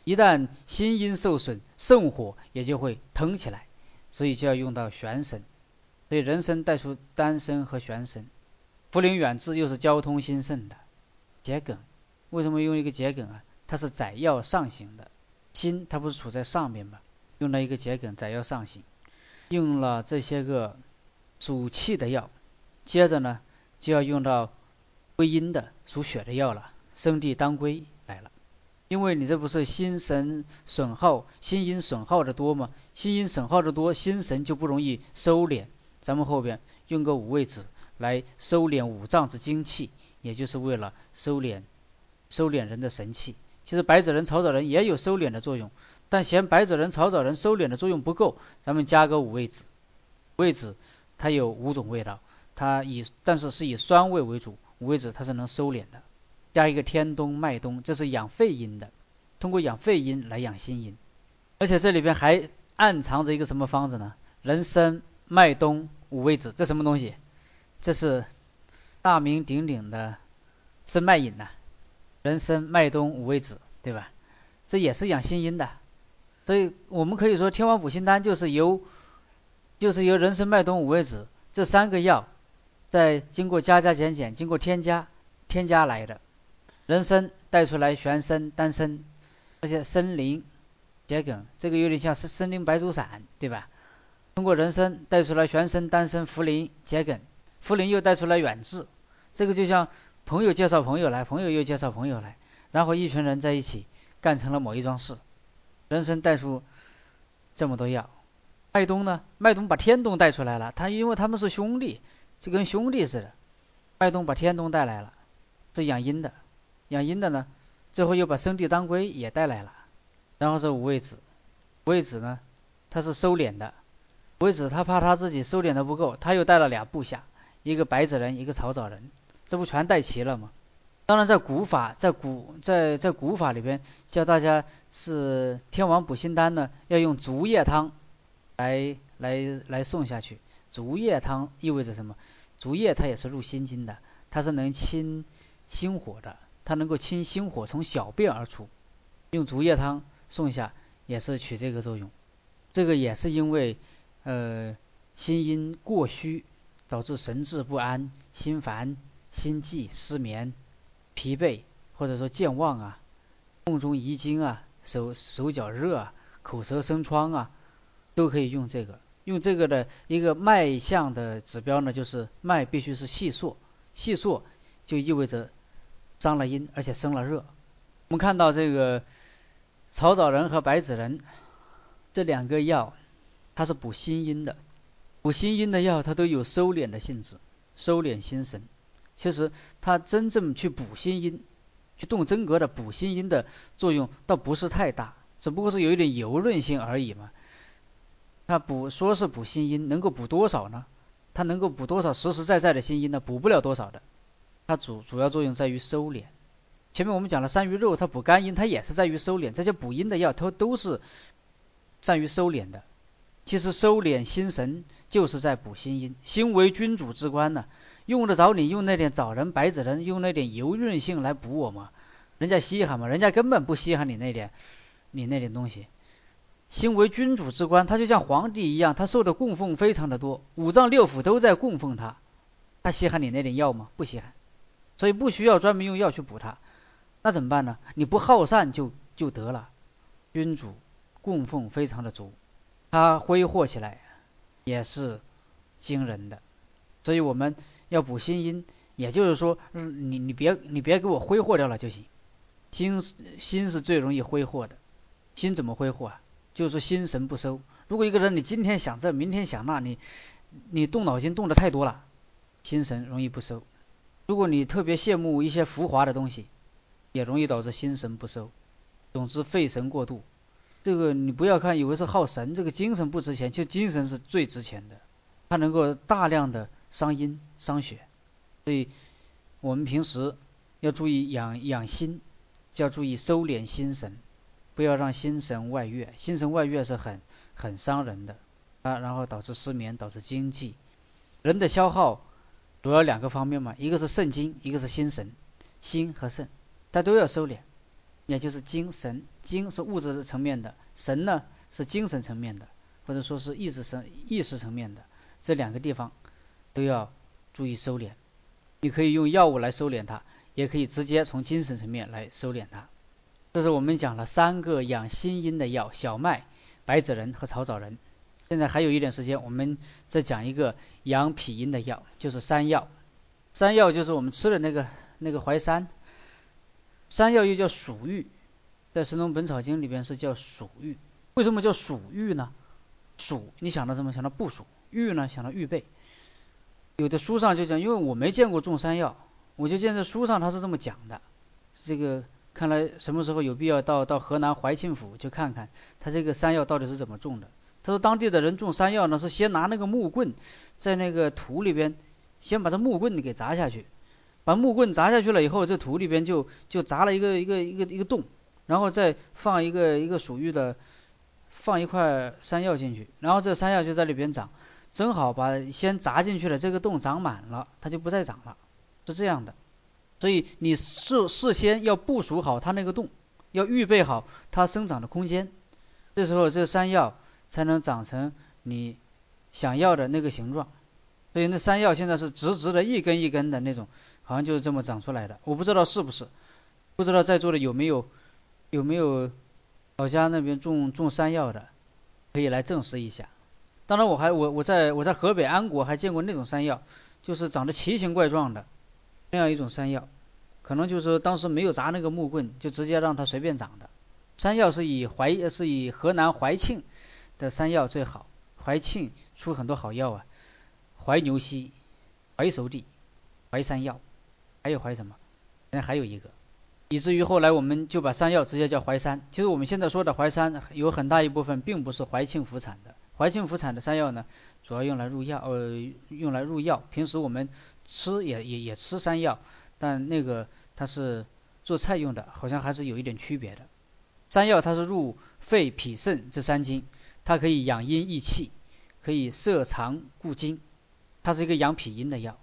一旦心阴受损，肾火也就会腾起来，所以就要用到玄参。所以人参带出丹参和玄参。茯苓远志又是交通心肾的。桔梗，为什么用一个桔梗啊？它是载药上行的，心它不是处在上面吗？用了一个桔梗载药上行，用了这些个属气的药，接着呢就要用到归阴的属血的药了，生地当归来了。因为你这不是心神损耗、心阴损耗的多吗？心阴损耗的多，心神就不容易收敛。咱们后边用个五味子来收敛五脏之精气，也就是为了收敛、收敛人的神气。其实白芷仁、草枣仁也有收敛的作用，但嫌白芷仁、草枣仁收敛的作用不够，咱们加个五味子。五味子它有五种味道，它以但是是以酸味为主，五味子它是能收敛的。加一个天冬、麦冬，这是养肺阴的，通过养肺阴来养心阴，而且这里边还暗藏着一个什么方子呢？人参、麦冬、五味子，这什么东西？这是大名鼎鼎的生脉饮呐。人参、麦冬、五味子，对吧？这也是养心阴的，所以我们可以说天王补心丹就是由就是由人参、麦冬、五味子这三个药，在经过加加减减，经过添加添加来的。人参带出来玄参、丹参，这些参苓、桔梗，这个有点像是参苓白术散，对吧？通过人参带出来玄参、丹参、茯苓、桔梗，茯苓又带出来远志，这个就像朋友介绍朋友来，朋友又介绍朋友来，然后一群人在一起干成了某一桩事。人参带出这么多药，麦冬呢？麦冬把天冬带出来了，他因为他们是兄弟，就跟兄弟似的。麦冬把天冬带来了，是养阴的，养阴的呢，最后又把生地当归也带来了，然后是五味子，五味子呢，他是收敛的，五味子他怕他自己收敛的不够，他又带了俩部下，一个白子人，一个草枣人，这不全带齐了吗？当然，在古法，在古在在古法里边教大家是天王补心丹呢，要用竹叶汤来来来送下去。竹叶汤意味着什么？竹叶它也是入心经的，它是能清心火的，它能够清心火从小便而出。用竹叶汤送下也是起这个作用。这个也是因为呃心阴过虚，导致神志不安、心烦、心悸、失眠。疲惫或者说健忘啊，梦中遗精啊，手手脚热啊，口舌生疮啊，都可以用这个。用这个的一个脉象的指标呢，就是脉必须是细数，细数就意味着伤了阴，而且生了热。我们看到这个草枣仁和白芷仁这两个药，它是补心阴的，补心阴的药它都有收敛的性质，收敛心神。其实它真正去补心阴，去动真格的补心阴的作用倒不是太大，只不过是有一点油润性而已嘛。它补说是补心阴，能够补多少呢？它能够补多少实实在在的心阴呢？补不了多少的。它主主要作用在于收敛。前面我们讲了山萸肉，它补肝阴，它也是在于收敛。这些补阴的药，它都是善于收敛的。其实收敛心神就是在补心阴，心为君主之官呢。用得着你用那点枣仁、白子仁，用那点油润性来补我吗？人家稀罕吗？人家根本不稀罕你那点，你那点东西。心为君主之官，他就像皇帝一样，他受的供奉非常的多，五脏六腑都在供奉他，他稀罕你那点药吗？不稀罕，所以不需要专门用药去补他。那怎么办呢？你不好善就就得了。君主供奉非常的足，他挥霍起来也是惊人的，所以我们。要补心阴，也就是说，你你别你别给我挥霍掉了就行。心心是最容易挥霍的，心怎么挥霍啊？就是说心神不收。如果一个人你今天想这，明天想那，你你动脑筋动的太多了，心神容易不收。如果你特别羡慕一些浮华的东西，也容易导致心神不收。总之费神过度，这个你不要看以为是耗神，这个精神不值钱，其实精神是最值钱的，它能够大量的。伤阴伤血，所以我们平时要注意养养心，就要注意收敛心神，不要让心神外越。心神外越是很很伤人的啊，然后导致失眠，导致惊悸。人的消耗主要两个方面嘛，一个是肾精，一个是心神。心和肾它都要收敛，也就是精神。精是物质层面的，神呢是精神层面的，或者说是意识层意识层面的这两个地方。都要注意收敛，你可以用药物来收敛它，也可以直接从精神层面来收敛它。这是我们讲了三个养心阴的药：小麦、白芷仁和草枣仁。现在还有一点时间，我们再讲一个养脾阴的药，就是山药。山药就是我们吃的那个那个淮山。山药又叫蜀玉，在《神农本草经》里边是叫蜀玉。为什么叫蜀玉呢？蜀，你想到什么？想到部署。玉呢？想到预备。有的书上就讲，因为我没见过种山药，我就见这书上他是这么讲的。这个看来什么时候有必要到到河南怀庆府去看看，他这个山药到底是怎么种的。他说当地的人种山药呢，是先拿那个木棍在那个土里边，先把这木棍给砸下去，把木棍砸下去了以后，这土里边就就砸了一个一个一个一个洞，然后再放一个一个属于的，放一块山药进去，然后这山药就在里边长。正好把先砸进去的这个洞长满了，它就不再长了，是这样的。所以你事事先要部署好它那个洞，要预备好它生长的空间，这时候这山药才能长成你想要的那个形状。所以那山药现在是直直的一根一根的那种，好像就是这么长出来的。我不知道是不是，不知道在座的有没有有没有老家那边种种山药的，可以来证实一下。当然，我还我我在我在河北安国还见过那种山药，就是长得奇形怪状的那样一种山药，可能就是当时没有砸那个木棍，就直接让它随便长的。山药是以淮是以河南怀庆的山药最好，怀庆出很多好药啊，怀牛膝、怀熟地、怀山药，还有怀什么？那还有一个，以至于后来我们就把山药直接叫淮山。其实我们现在说的淮山有很大一部分并不是怀庆府产的，怀庆府产的山药呢，主要用来入药，呃，用来入药。平时我们吃也也也吃山药，但那个它是做菜用的，好像还是有一点区别的。山药它是入肺、脾、肾这三经，它可以养阴益气，可以摄藏固精，它是一个养脾阴的药。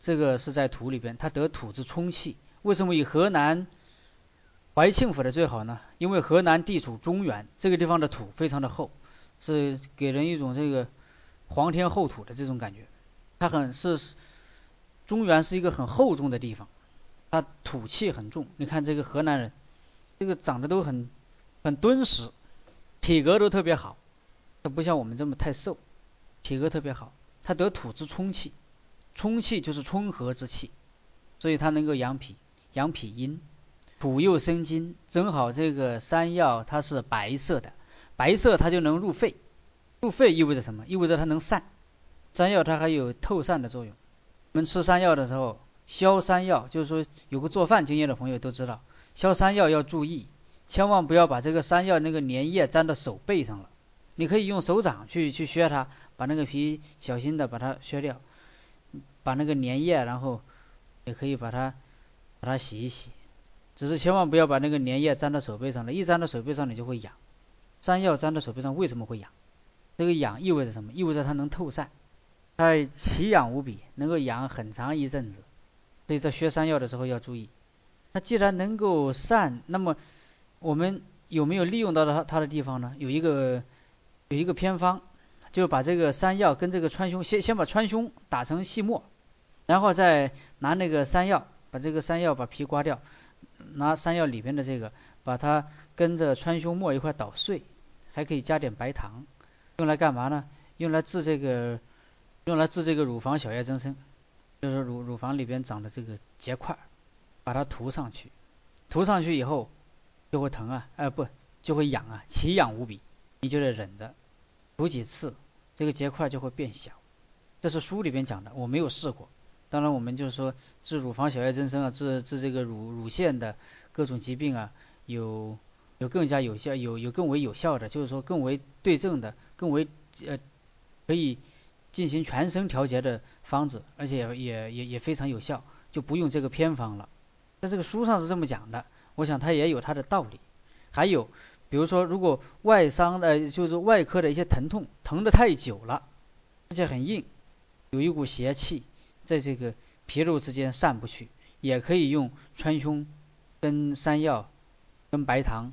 这个是在土里边，它得土之充气。为什么以河南怀庆府的最好呢？因为河南地处中原，这个地方的土非常的厚，是给人一种这个皇天厚土的这种感觉。它很是中原是一个很厚重的地方，它土气很重。你看这个河南人。这个长得都很很敦实，体格都特别好，它不像我们这么太瘦，体格特别好。它得土之充气，充气就是充和之气，所以它能够养脾，养脾阴，土又生金，正好这个山药它是白色的，白色它就能入肺，入肺意味着什么？意味着它能散。山药它还有透散的作用。我们吃山药的时候，削山药，就是说有个做饭经验的朋友都知道。削山药要注意，千万不要把这个山药那个粘液粘到手背上了。你可以用手掌去去削它，把那个皮小心的把它削掉，把那个粘液，然后也可以把它把它洗一洗。只是千万不要把那个粘液粘到手背上了，一粘到手背上你就会痒。山药粘在手背上为什么会痒？这个痒意味着什么？意味着它能透散，它奇痒无比，能够痒很长一阵子。所以在削山药的时候要注意。那既然能够散，那么我们有没有利用到它它的地方呢？有一个有一个偏方，就把这个山药跟这个川芎，先先把川芎打成细末，然后再拿那个山药，把这个山药把皮刮掉，拿山药里边的这个，把它跟着川芎末一块捣碎，还可以加点白糖，用来干嘛呢？用来治这个，用来治这个乳房小叶增生，就是乳乳房里边长的这个结块。把它涂上去，涂上去以后就会疼啊，呃不就会痒啊，奇痒无比，你就得忍着，涂几次，这个结块就会变小。这是书里边讲的，我没有试过。当然我们就是说治乳房小叶增生啊，治治这个乳乳腺的各种疾病啊，有有更加有效，有有更为有效的，就是说更为对症的，更为呃可以进行全身调节的方子，而且也也也非常有效，就不用这个偏方了。在这个书上是这么讲的，我想它也有它的道理。还有，比如说，如果外伤的，就是外科的一些疼痛，疼得太久了，而且很硬，有一股邪气在这个皮肉之间散不去，也可以用川芎跟山药跟白糖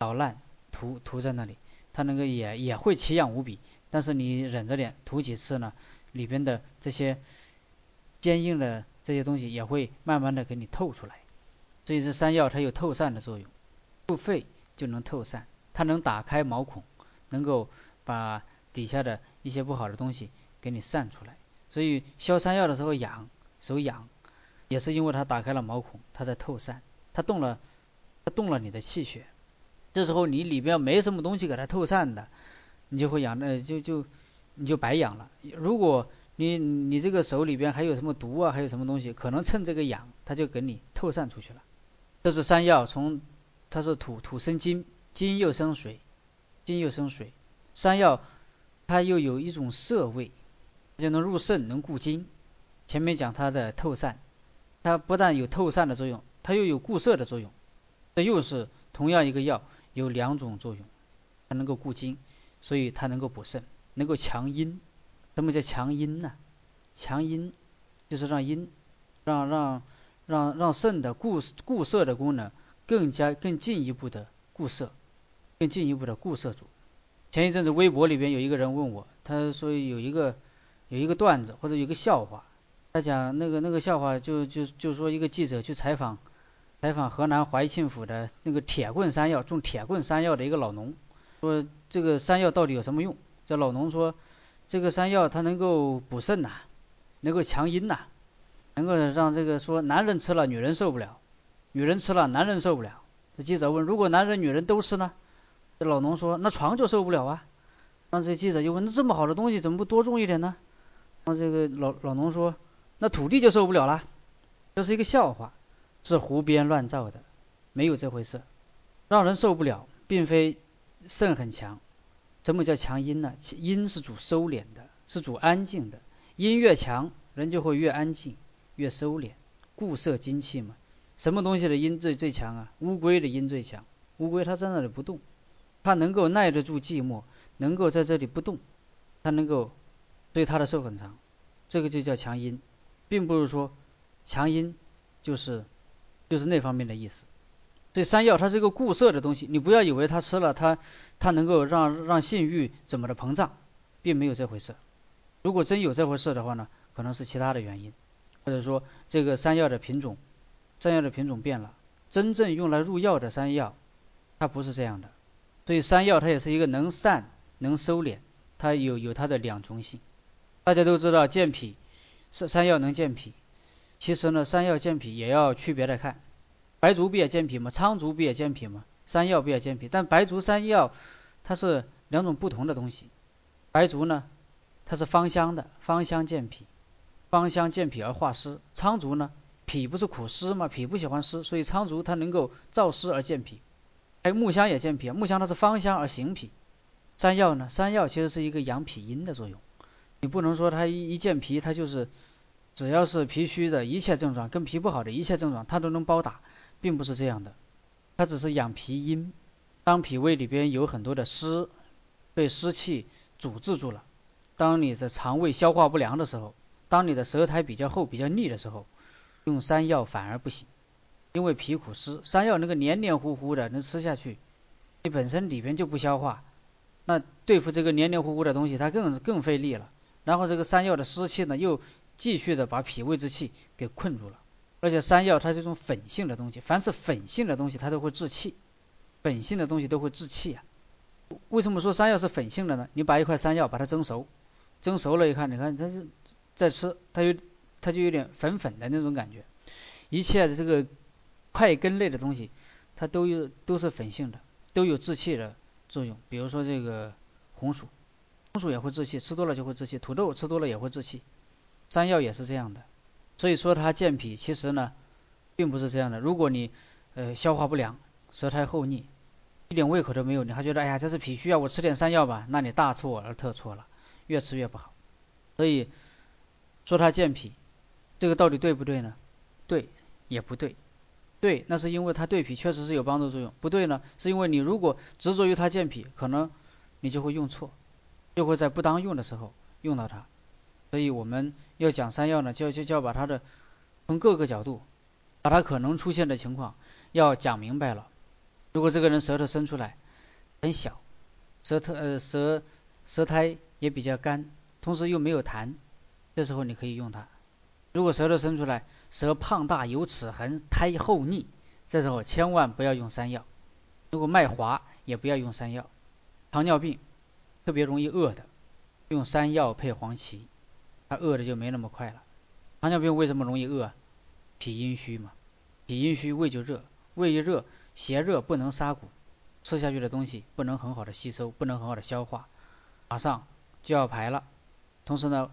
捣烂涂涂在那里，它那个也也会奇痒无比。但是你忍着点，涂几次呢，里边的这些坚硬的。这些东西也会慢慢的给你透出来，所以这山药它有透散的作用，入肺就能透散，它能打开毛孔，能够把底下的一些不好的东西给你散出来。所以削山药的时候痒，手痒，也是因为它打开了毛孔，它在透散，它动了，它动了你的气血。这时候你里边没什么东西给它透散的，你就会养，那就就你就白养了。如果你你这个手里边还有什么毒啊？还有什么东西？可能趁这个痒，它就给你透散出去了。这是山药，从它是土土生金，金又生水，金又生水。山药它又有一种涩味，就能入肾，能固精。前面讲它的透散，它不但有透散的作用，它又有固涩的作用。这又是同样一个药，有两种作用，它能够固精，所以它能够补肾，能够强阴。什么叫强阴呢？强阴就是让阴，让让让让肾的固固摄的功能更加更进一步的固摄，更进一步的固摄住。前一阵子微博里边有一个人问我，他说有一个有一个段子或者有个笑话，他讲那个那个笑话就就就说一个记者去采访采访河南怀庆府的那个铁棍山药种铁棍山药的一个老农，说这个山药到底有什么用？这老农说。这个山药它能够补肾呐，能够强阴呐，能够让这个说男人吃了女人受不了，女人吃了男人受不了。这记者问：如果男人女人都吃呢？这老农说：那床就受不了啊。让这记者就问：那这么好的东西怎么不多种一点呢？让这个老老农说：那土地就受不了了。这是一个笑话，是胡编乱造的，没有这回事。让人受不了，并非肾很强。什么叫强阴呢？阴是主收敛的，是主安静的。阴越强，人就会越安静，越收敛，固摄精气嘛。什么东西的阴最最强啊？乌龟的阴最强。乌龟它在那里不动，它能够耐得住寂寞，能够在这里不动，它能够，所以它的寿很长。这个就叫强阴，并不是说强阴就是就是那方面的意思。所以山药它是一个固色的东西，你不要以为它吃了它它能够让让性欲怎么的膨胀，并没有这回事。如果真有这回事的话呢，可能是其他的原因，或者说这个山药的品种，山药的品种变了。真正用来入药的山药，它不是这样的。所以山药它也是一个能散能收敛，它有有它的两重性。大家都知道健脾，山山药能健脾。其实呢，山药健脾也要区别的看，白术不也健脾吗？苍术不也健脾吗？山药不也健脾？但白术山药它是两种不同的东西。白术呢？它是芳香的，芳香健脾，芳香健脾而化湿。苍术呢，脾不是苦湿吗？脾不喜欢湿，所以苍术它能够燥湿而健脾。还有木香也健脾，木香它是芳香而行脾。山药呢，山药其实是一个养脾阴的作用。你不能说它一一健脾，它就是只要是脾虚的一切症状，跟脾不好的一切症状，它都能包打，并不是这样的。它只是养脾阴。当脾胃里边有很多的湿，被湿气阻滞住了。当你的肠胃消化不良的时候，当你的舌苔比较厚、比较腻的时候，用山药反而不行，因为脾苦湿，山药那个黏黏糊糊的，能吃下去，你本身里边就不消化，那对付这个黏黏糊糊的东西，它更更费力了。然后这个山药的湿气呢，又继续的把脾胃之气给困住了。而且山药它是一种粉性的东西，凡是粉性的东西，它都会制气，本性的东西都会制气啊。为什么说山药是粉性的呢？你把一块山药把它蒸熟。蒸熟了，一看，你看它是在吃，它有它就有点粉粉的那种感觉。一切的这个块根类的东西，它都有都是粉性的，都有制气的作用。比如说这个红薯，红薯也会制气，吃多了就会制气；土豆吃多了也会制气，山药也是这样的。所以说它健脾，其实呢并不是这样的。如果你呃消化不良、舌苔厚腻、一点胃口都没有，你还觉得哎呀这是脾虚啊，我吃点山药吧，那你大错而特错了。越吃越不好，所以说它健脾，这个到底对不对呢？对也不对，对那是因为它对脾确实是有帮助作用，不对呢是因为你如果执着于它健脾，可能你就会用错，就会在不当用的时候用到它。所以我们要讲山药呢，就就就要把它的从各个角度，把它可能出现的情况要讲明白了。如果这个人舌头伸出来很小，舌头呃舌舌苔。也比较干，同时又没有痰，这时候你可以用它。如果舌头伸出来，舌胖大有齿痕，苔厚腻，这时候千万不要用山药。如果脉滑，也不要用山药。糖尿病特别容易饿的，用山药配黄芪，它饿的就没那么快了。糖尿病为什么容易饿？脾阴虚嘛，脾阴虚胃就热，胃一热，邪热不能杀谷，吃下去的东西不能很好的吸收，不能很好的消化，马上。就要排了，同时呢，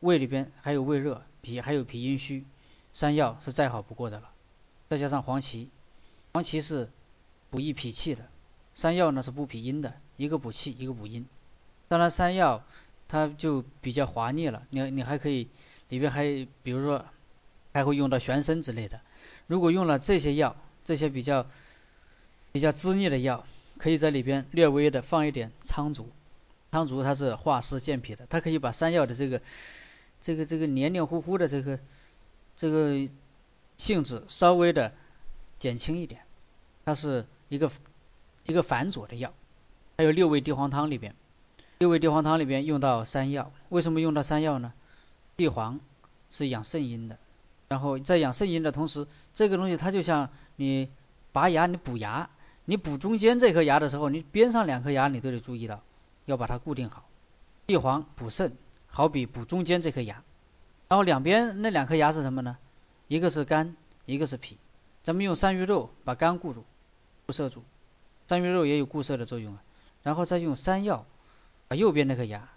胃里边还有胃热，脾还有脾阴虚，山药是再好不过的了。再加上黄芪，黄芪是补益脾气的，山药呢是补脾阴的，一个补气，一个补阴。当然山药它就比较滑腻了，你你还可以里边还比如说还会用到玄参之类的。如果用了这些药，这些比较比较滋腻的药，可以在里边略微的放一点苍术。苍术它是化湿健脾的，它可以把山药的这个这个这个黏黏糊糊的这个这个性质稍微的减轻一点。它是一个一个反佐的药。还有六味地黄汤里边，六味地黄汤里边用到山药，为什么用到山药呢？地黄是养肾阴的，然后在养肾阴的同时，这个东西它就像你拔牙，你补牙，你补中间这颗牙的时候，你边上两颗牙你都得注意到。要把它固定好，地黄补肾，好比补中间这颗牙。然后两边那两颗牙是什么呢？一个是肝，一个是脾。咱们用山芋肉把肝固住，固摄住。山芋肉也有固摄的作用啊。然后再用山药把右边那颗牙，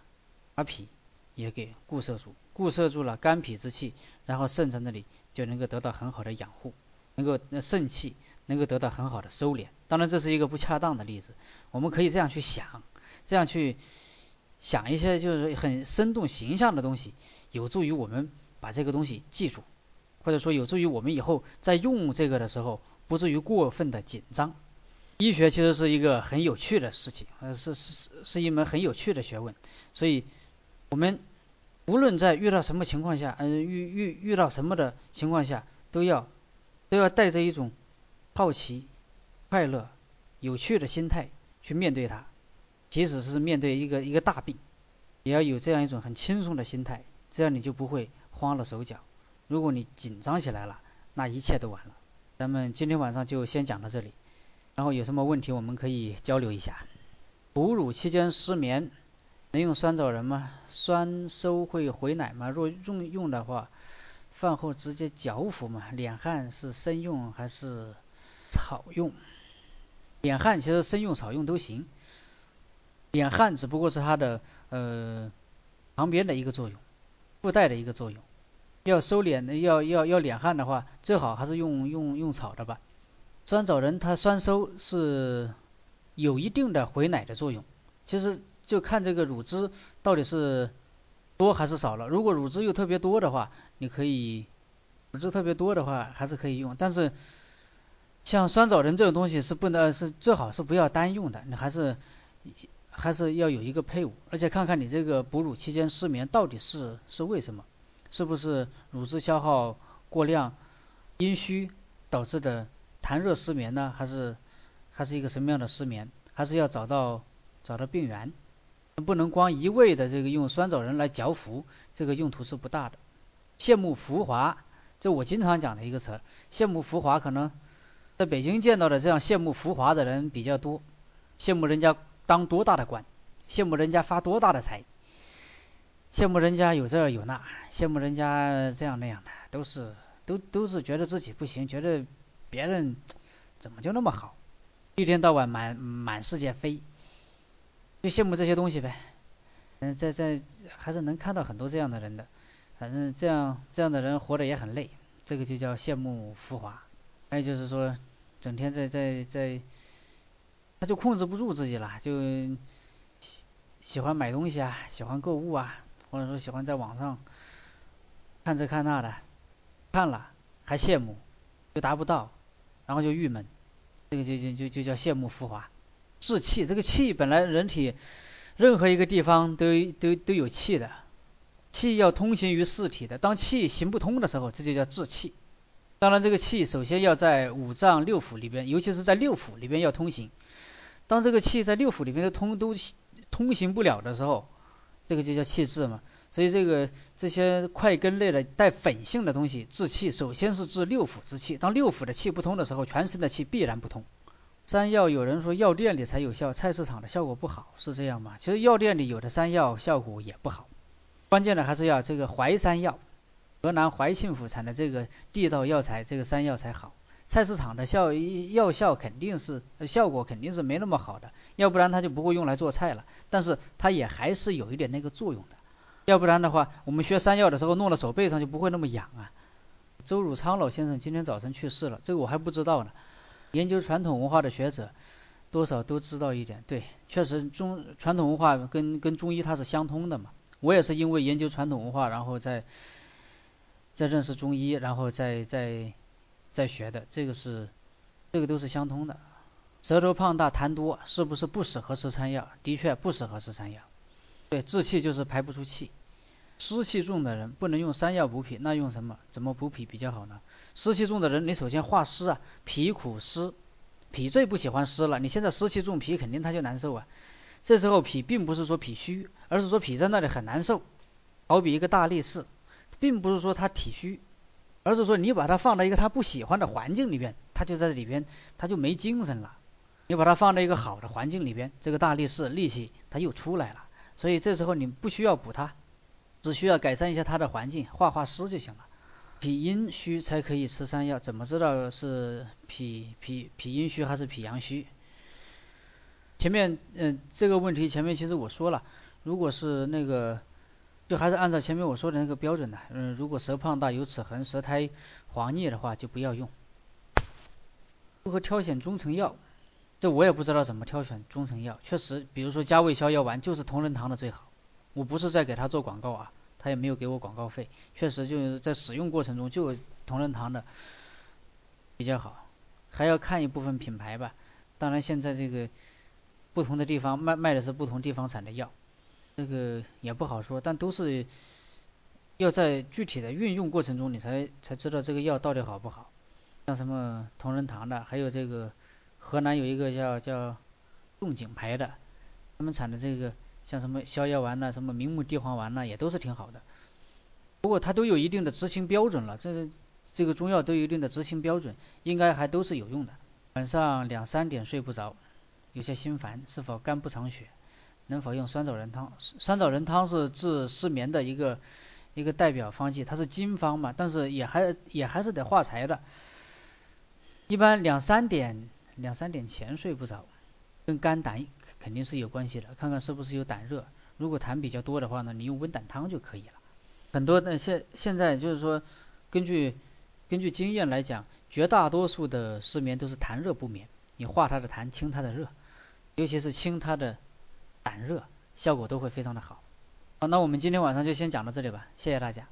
把脾也给固摄住，固摄住了肝脾之气，然后肾在那里就能够得到很好的养护，能够那肾气能够得到很好的收敛。当然这是一个不恰当的例子，我们可以这样去想，这样去想一些就是很生动形象的东西，有助于我们把这个东西记住，或者说有助于我们以后在用这个的时候不至于过分的紧张。医学其实是一个很有趣的事情，呃，是是是一门很有趣的学问，所以我们无论在遇到什么情况下，嗯，遇遇遇到什么的情况下，都要都要带着一种好奇、快乐、有趣的心态去面对它，即使是面对一个一个大病，也要有这样一种很轻松的心态，这样你就不会慌了手脚。如果你紧张起来了，那一切都完了。咱们今天晚上就先讲到这里。然后有什么问题我们可以交流一下。哺乳期间失眠能用酸枣仁吗？酸收会回奶吗？若用用的话，饭后直接嚼服吗？敛汗是生用还是草用？敛汗其实生用草用都行。敛汗只不过是它的呃旁边的一个作用，附带的一个作用。要收敛的要要要敛汗的话，最好还是用用用草的吧。酸枣仁它酸收是有一定的回奶的作用，其实就看这个乳汁到底是多还是少了。如果乳汁又特别多的话，你可以乳汁特别多的话还是可以用。但是像酸枣仁这种东西是不能是最好是不要单用的，你还是还是要有一个配伍，而且看看你这个哺乳期间失眠到底是是为什么，是不是乳汁消耗过量、阴虚导致的。痰热失眠呢，还是还是一个什么样的失眠？还是要找到找到病源，不能光一味的这个用酸枣仁来嚼服，这个用途是不大的。羡慕浮华，这我经常讲的一个词。羡慕浮华，可能在北京见到的这样羡慕浮华的人比较多，羡慕人家当多大的官，羡慕人家发多大的财，羡慕人家有这有那，羡慕人家这样那样的，都是都都是觉得自己不行，觉得。别人怎么就那么好？一天到晚满满世界飞，就羡慕这些东西呗。嗯，在在还是能看到很多这样的人的。反正这样这样的人活得也很累，这个就叫羡慕浮华。还有就是说，整天在在在，他就控制不住自己了，就喜喜欢买东西啊，喜欢购物啊，或者说喜欢在网上看这看那的，看了还羡慕，又达不到。然后就郁闷，这个就就就就叫羡慕浮华，志气。这个气本来人体任何一个地方都都都有气的，气要通行于四体的。当气行不通的时候，这就叫志气。当然，这个气首先要在五脏六腑里边，尤其是在六腑里边要通行。当这个气在六腑里边都通都通行不了的时候，这个就叫气滞嘛。所以这个这些块根类的带粉性的东西治气，首先是治六腑之气。当六腑的气不通的时候，全身的气必然不通。山药有人说药店里才有效，菜市场的效果不好，是这样吗？其实药店里有的山药效果也不好。关键的还是要这个淮山药，河南淮庆府产的这个地道药材，这个山药才好。菜市场的效药效肯定是效果肯定是没那么好的，要不然它就不会用来做菜了。但是它也还是有一点那个作用的。要不然的话，我们学山药的时候弄到手背上就不会那么痒啊。周汝昌老先生今天早晨去世了，这个我还不知道呢。研究传统文化的学者多少都知道一点，对，确实中传统文化跟跟中医它是相通的嘛。我也是因为研究传统文化，然后再再认识中医，然后再再再学的，这个是这个都是相通的。舌头胖大痰多是不是不适合吃山药？的确不适合吃山药。对，滞气就是排不出气，湿气重的人不能用山药补脾，那用什么？怎么补脾比较好呢？湿气重的人，你首先化湿啊，脾苦湿，脾最不喜欢湿了。你现在湿气重，脾肯定他就难受啊。这时候脾并不是说脾虚，而是说脾在那里很难受。好比一个大力士，并不是说他体虚，而是说你把他放到一个他不喜欢的环境里边，他就在里边，他就没精神了。你把他放到一个好的环境里边，这个大力士力气他又出来了。所以这时候你不需要补它，只需要改善一下它的环境，化化湿就行了。脾阴虚才可以吃山药，怎么知道是脾脾脾阴虚还是脾阳虚？前面嗯这个问题前面其实我说了，如果是那个就还是按照前面我说的那个标准的，嗯如果舌胖大有齿痕、舌苔黄腻的话就不要用。如何挑选中成药？这我也不知道怎么挑选中成药。确实，比如说加味消药丸就是同仁堂的最好。我不是在给他做广告啊，他也没有给我广告费。确实就是在使用过程中就同仁堂的比较好。还要看一部分品牌吧。当然现在这个不同的地方卖卖的是不同地方产的药，这个也不好说。但都是要在具体的运用过程中你才才知道这个药到底好不好。像什么同仁堂的，还有这个河南有一个叫叫仲景牌的，他们产的这个像什么消药丸呐，什么明目地黄丸呐，也都是挺好的。不过它都有一定的执行标准了，这是这个中药都有一定的执行标准，应该还都是有用的。晚上两三点睡不着，有些心烦，是否肝不藏血？能否用酸枣仁汤？酸枣仁汤是治失眠的一个一个代表方剂，它是经方嘛，但是也还也还是得化财的。一般两三点两三点前睡不着，跟肝胆肯定是有关系的。看看是不是有胆热，如果痰比较多的话呢，你用温胆汤就可以了。很多的现现在就是说，根据根据经验来讲，绝大多数的失眠都是痰热不眠。你化它的痰，清它的热，尤其是清它的胆热，效果都会非常的好。好，那我们今天晚上就先讲到这里吧，谢谢大家。